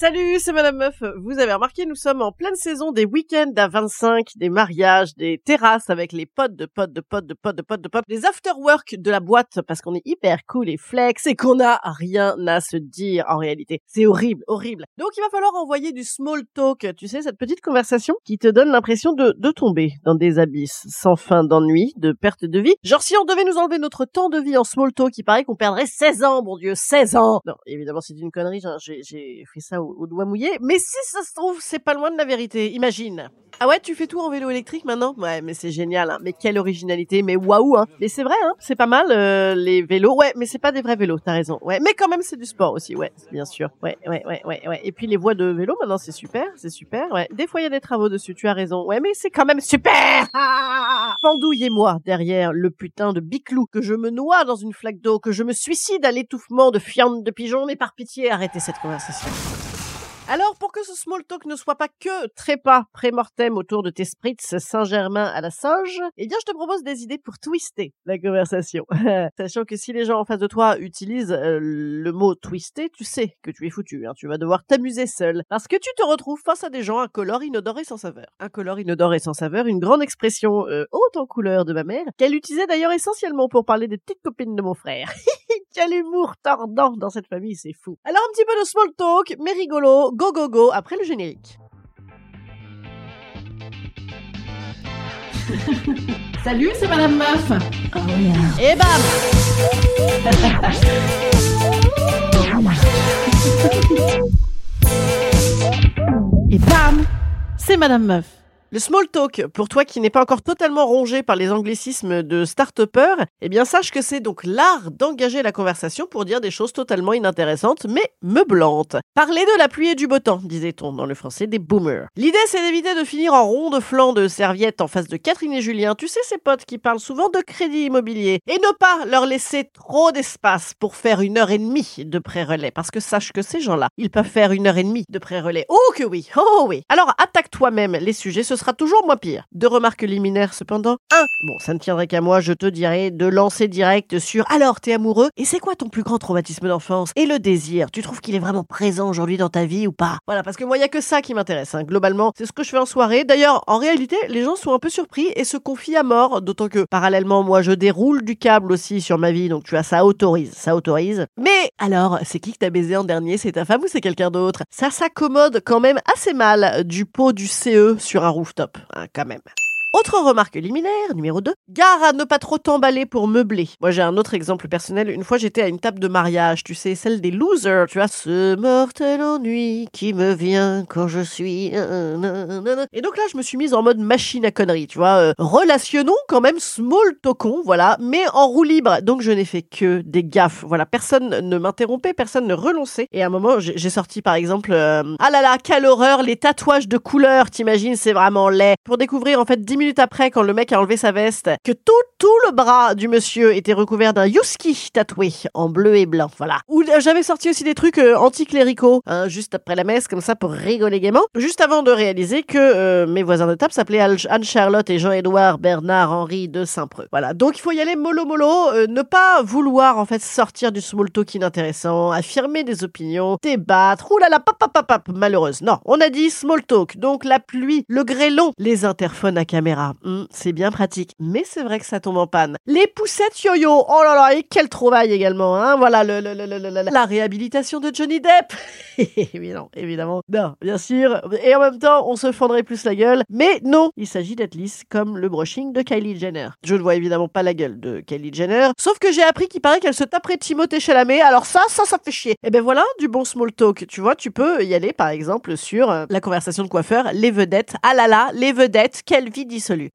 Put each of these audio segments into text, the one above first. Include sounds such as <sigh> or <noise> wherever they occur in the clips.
Salut, c'est Madame Meuf. Vous avez remarqué, nous sommes en pleine saison des week-ends à 25, des mariages, des terrasses avec les potes de potes de potes de potes de potes de potes, des after-work de la boîte parce qu'on est hyper cool et flex et qu'on a rien à se dire en réalité. C'est horrible, horrible. Donc il va falloir envoyer du small talk, tu sais, cette petite conversation qui te donne l'impression de, de tomber dans des abysses sans fin d'ennui, de perte de vie. Genre si on devait nous enlever notre temps de vie en small talk, il paraît qu'on perdrait 16 ans, mon dieu, 16 ans. Non, évidemment c'est une connerie, j'ai fait ça au, doigt. Mais si ça se trouve, c'est pas loin de la vérité. Imagine. Ah ouais, tu fais tout en vélo électrique maintenant? Ouais, mais c'est génial. Hein. Mais quelle originalité. Mais waouh. Hein. Mais c'est vrai, hein. c'est pas mal euh, les vélos. Ouais, mais c'est pas des vrais vélos. T'as raison. Ouais, mais quand même c'est du sport aussi. Ouais, bien sûr. Ouais, ouais, ouais, ouais, ouais. Et puis les voies de vélo maintenant c'est super, c'est super. Ouais. Des fois il y a des travaux dessus. Tu as raison. Ouais, mais c'est quand même super. Pendouillez-moi derrière le putain de biclou que je me noie dans une flaque d'eau, que je me suicide à l'étouffement de fientes de pigeons. Mais par pitié, arrêtez cette conversation. Alors, pour que ce small talk ne soit pas que trépas pré-mortem autour de tes spritz Saint-Germain à la Sauge, eh bien, je te propose des idées pour twister la conversation. <laughs> Sachant que si les gens en face de toi utilisent euh, le mot twister, tu sais que tu es foutu. Hein. Tu vas devoir t'amuser seul. Parce que tu te retrouves face à des gens incolores, inodores et sans saveur. Incolore, inodore et sans saveur, une grande expression euh, haute en couleur de ma mère, qu'elle utilisait d'ailleurs essentiellement pour parler des petites copines de mon frère. <laughs> Quel humour tordant dans cette famille, c'est fou. Alors, un petit peu de small talk, mais rigolo, go go go après le générique. <laughs> Salut, c'est Madame Meuf. Et bam Et bam C'est Madame Meuf. Le small talk, pour toi qui n'es pas encore totalement rongé par les anglicismes de start-upper, eh bien sache que c'est donc l'art d'engager la conversation pour dire des choses totalement inintéressantes mais meublantes. Parler de la pluie et du beau temps, disait-on dans le français des boomers. L'idée c'est d'éviter de finir en rond de flanc de serviette en face de Catherine et Julien, tu sais ces potes qui parlent souvent de crédit immobilier, et ne pas leur laisser trop d'espace pour faire une heure et demie de pré-relais, parce que sache que ces gens-là, ils peuvent faire une heure et demie de pré-relais. Oh que oui, oh oui. Alors attaque toi-même les sujets, toujours moins pire. Deux remarques liminaires cependant. Un, bon, ça ne tiendrait qu'à moi, je te dirais de lancer direct sur alors t'es amoureux et c'est quoi ton plus grand traumatisme d'enfance Et le désir, tu trouves qu'il est vraiment présent aujourd'hui dans ta vie ou pas? Voilà, parce que moi il y a que ça qui m'intéresse. Hein. Globalement, c'est ce que je fais en soirée. D'ailleurs, en réalité, les gens sont un peu surpris et se confient à mort, d'autant que parallèlement, moi je déroule du câble aussi sur ma vie, donc tu vois, ça autorise, ça autorise. Mais alors, c'est qui que t'as baisé en dernier? C'est ta femme ou c'est quelqu'un d'autre? Ça s'accommode quand même assez mal du pot du CE sur un rooftop top, hein, quand même. Autre remarque liminaire, numéro 2. Gare à ne pas trop t'emballer pour meubler. Moi, j'ai un autre exemple personnel. Une fois, j'étais à une table de mariage, tu sais, celle des losers, tu vois, ce mortel ennui qui me vient quand je suis... Et donc là, je me suis mise en mode machine à conneries, tu vois. Euh, relationnons quand même small talkon, voilà, mais en roue libre. Donc, je n'ai fait que des gaffes. Voilà, personne ne m'interrompait, personne ne relançait. Et à un moment, j'ai sorti par exemple... euh, ah là là, quelle horreur, les tatouages de couleurs, t'imagines, c'est vraiment laid. Pour découvrir en fait 10 minutes après, quand le mec a enlevé sa veste, que tout, tout le bras du monsieur était recouvert d'un Yuski tatoué en bleu et blanc, voilà. Ou euh, j'avais sorti aussi des trucs euh, anticléricaux, hein, juste après la messe, comme ça, pour rigoler gaiement, juste avant de réaliser que euh, mes voisins de table s'appelaient Anne-Charlotte et Jean-Édouard Bernard Henri de Saint-Preux. Voilà, donc il faut y aller mollo mollo, euh, ne pas vouloir en fait sortir du small talk inintéressant, affirmer des opinions, débattre, oulala, pap, malheureuse. Non, on a dit small talk, donc la pluie, le grêlon, les interphones à caméra. Hmm, c'est bien pratique, mais c'est vrai que ça tombe en panne. Les poussettes yo-yo, oh là là, et quelle trouvaille également, hein. Voilà, le, le, le, la réhabilitation de Johnny Depp. <laughs> évidemment, évidemment. Non, bien sûr. Et en même temps, on se fendrait plus la gueule. Mais non, il s'agit d'être lisse comme le brushing de Kylie Jenner. Je ne vois évidemment pas la gueule de Kylie Jenner. Sauf que j'ai appris qu'il paraît qu'elle se taperait Timothée Chalamet. Alors ça, ça, ça fait chier. Et ben voilà, du bon small talk. Tu vois, tu peux y aller par exemple sur euh, la conversation de coiffeur, les vedettes. Ah là là, les vedettes, quelle vie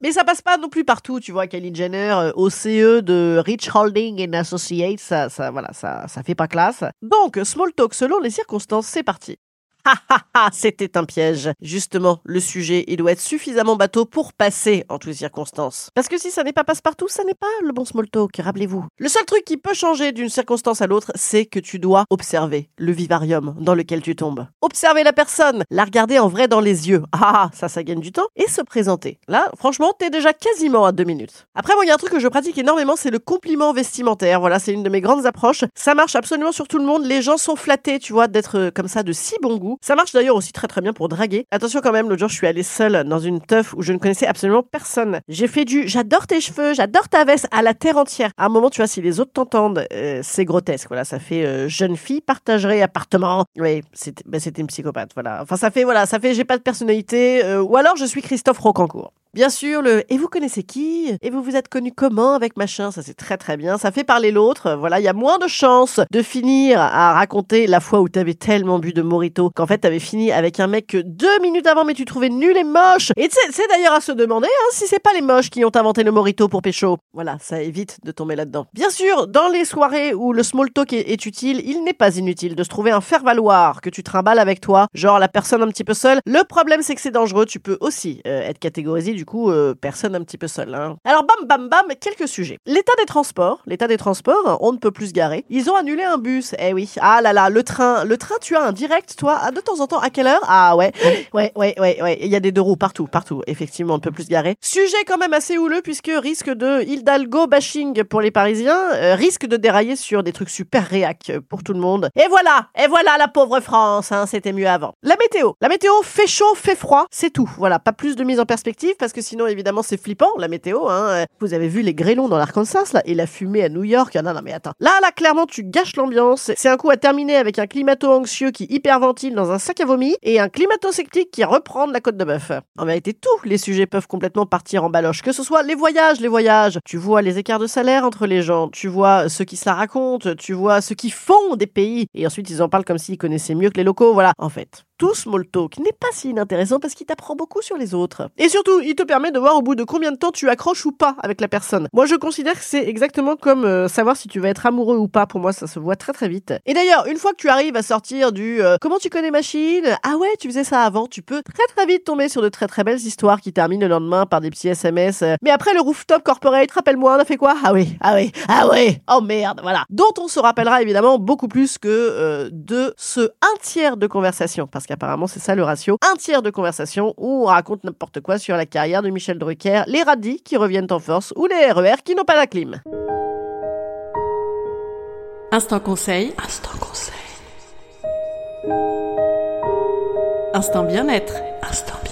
Mais ça passe pas non plus partout. Tu vois, Kylie Jenner, euh, au CE de Rich Holding and Associates, ça, ça, voilà, ça, ça fait pas classe. Donc, small talk selon les circonstances, c'est parti. Ha <laughs> ha c'était un piège. Justement, le sujet, il doit être suffisamment bateau pour passer en toutes circonstances. Parce que si ça n'est pas passe-partout, ça n'est pas le bon small talk, rappelez-vous. Le seul truc qui peut changer d'une circonstance à l'autre, c'est que tu dois observer le vivarium dans lequel tu tombes. Observer la personne, la regarder en vrai dans les yeux. Ah, ah, ça, ça gagne du temps. Et se présenter. Là, franchement, t'es déjà quasiment à deux minutes. Après, moi, il y a un truc que je pratique énormément, c'est le compliment vestimentaire. Voilà, c'est une de mes grandes approches. Ça marche absolument sur tout le monde. Les gens sont flattés, tu vois, d'être euh, comme ça de si bon goût. Ça marche d'ailleurs aussi très très bien pour draguer. Attention quand même, l'autre jour je suis allée seule dans une teuf où je ne connaissais absolument personne. J'ai fait du j'adore tes cheveux, j'adore ta veste à la terre entière. À un moment, tu vois, si les autres t'entendent, euh, c'est grotesque. Voilà, ça fait euh, jeune fille partagerait appartement. Oui, c'était bah, c'était une psychopathe. Voilà. Enfin, ça fait voilà, ça fait j'ai pas de personnalité. euh, ou alors je suis Christophe Rocancourt. Bien sûr, le et vous connaissez qui? Et vous vous êtes connu comment avec machin? Ça c'est très très bien. Ça fait parler l'autre. Voilà, il y a moins de chances de finir à raconter la fois où t'avais tellement bu de morito qu'en fait t'avais fini avec un mec que deux minutes avant mais tu trouvais nul et moche. Et c'est d'ailleurs à se demander hein, si c'est pas les moches qui ont inventé le morito pour pécho. Voilà, ça évite de tomber là-dedans. Bien sûr, dans les soirées où le small talk est, est utile, il n'est pas inutile de se trouver un faire-valoir que tu trimbales avec toi, genre la personne un petit peu seule. Le problème c'est que c'est dangereux. Tu peux aussi euh, être catégorisé du coup euh, personne un petit peu seule. hein. Alors bam bam bam, quelques sujets. L'état des transports, l'état des transports, on ne peut plus se garer. Ils ont annulé un bus. Eh oui. Ah là là, le train, le train, tu as un direct toi de temps en temps à quelle heure? Ah ouais. Ouais ouais ouais ouais, il y a des deux roues partout, partout. Effectivement, on ne peut plus se garer. Sujet quand même assez houleux puisque risque de Hidalgo bashing pour les Parisiens, euh, risque de dérailler sur des trucs super réac pour tout le monde. Et voilà, et voilà la pauvre France, hein, c'était mieux avant. La météo, la météo fait chaud, fait froid, c'est tout. Voilà, pas plus de mise en perspective que sinon évidemment c'est flippant la météo. Hein. Vous avez vu les grêlons dans l'Arkansas là et la fumée à New York. Non non mais attends, là là clairement tu gâches l'ambiance. C'est un coup à terminer avec un climato-anxieux qui hyperventile dans un sac à vomi et un climato-sceptique qui reprend de la côte de bœuf. En vérité, tous les sujets peuvent complètement partir en baloche. Que ce soit les voyages, les voyages. Tu vois les écarts de salaire entre les gens. Tu vois ceux qui se la racontent. Tu vois ceux qui font des pays. Et ensuite, ils en parlent comme s'ils connaissaient mieux que les locaux. Voilà. En fait, tout small talk n'est pas si inintéressant parce qu'il t'apprend beaucoup sur les autres. Et surtout, il te permet de voir au bout de combien de temps tu accroches ou pas avec la personne. Moi, je considère que c'est exactement comme euh, savoir si tu vas être amoureux ou pas. Pour moi, ça se voit très très vite. Et d'ailleurs, une fois que tu arrives à sortir du euh, comment tu connais machine, ah ouais, tu faisais ça avant, tu peux très très vite tomber sur de très très belles histoires qui terminent le lendemain par des petits SMS. euh, mais après le rooftop corporate, rappelle-moi, on a fait quoi? Ah oui, ah oui, ah oui, oh merde, voilà. Dont on se rappellera évidemment beaucoup plus que euh, de ce un tiers de conversation, parce qu'apparemment c'est ça le ratio, un tiers de conversation où on raconte n'importe quoi sur la carrière de Michel Drucker, les radis qui reviennent en force ou les RER qui n'ont pas la clim. Instant conseil. Instant conseil. Instant bien-être. Instant bien-être.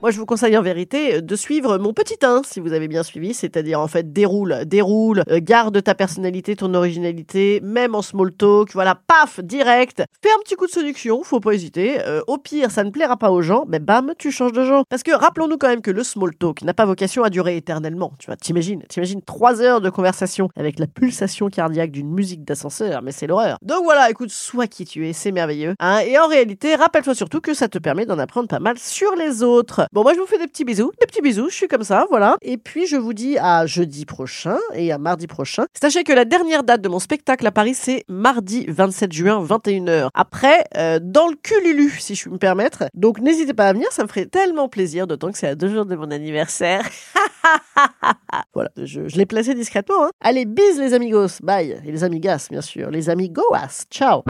Moi, je vous conseille en vérité de suivre mon petit 1, si vous avez bien suivi, c'est-à-dire en fait déroule, déroule, euh, garde ta personnalité, ton originalité, même en small talk, voilà, paf, direct. Fais un petit coup de séduction, faut pas hésiter. Euh, au pire, ça ne plaira pas aux gens, mais bam, tu changes de genre. Parce que rappelons-nous quand même que le small talk n'a pas vocation à durer éternellement. Tu vois, t'imagines, t'imagines trois heures de conversation avec la pulsation cardiaque d'une musique d'ascenseur, mais c'est l'horreur. Donc voilà, écoute, sois qui tu es, c'est merveilleux. Hein, et en réalité, rappelle-toi surtout que ça te permet d'en apprendre pas mal sur les autres. Bon, moi, je vous fais des petits bisous, des petits bisous, je suis comme ça, voilà. Et puis, je vous dis à jeudi prochain et à mardi prochain. Sachez que la dernière date de mon spectacle à Paris, c'est mardi 27 juin, 21h. Après, euh, dans le cululu, si je puis me permettre. Donc, n'hésitez pas à venir, ça me ferait tellement plaisir, d'autant que c'est à deux jours de mon anniversaire. <laughs> voilà, je, je l'ai placé discrètement. Hein. Allez, bis les amigos, bye. Et les amigas, bien sûr. Les amigoas, ciao.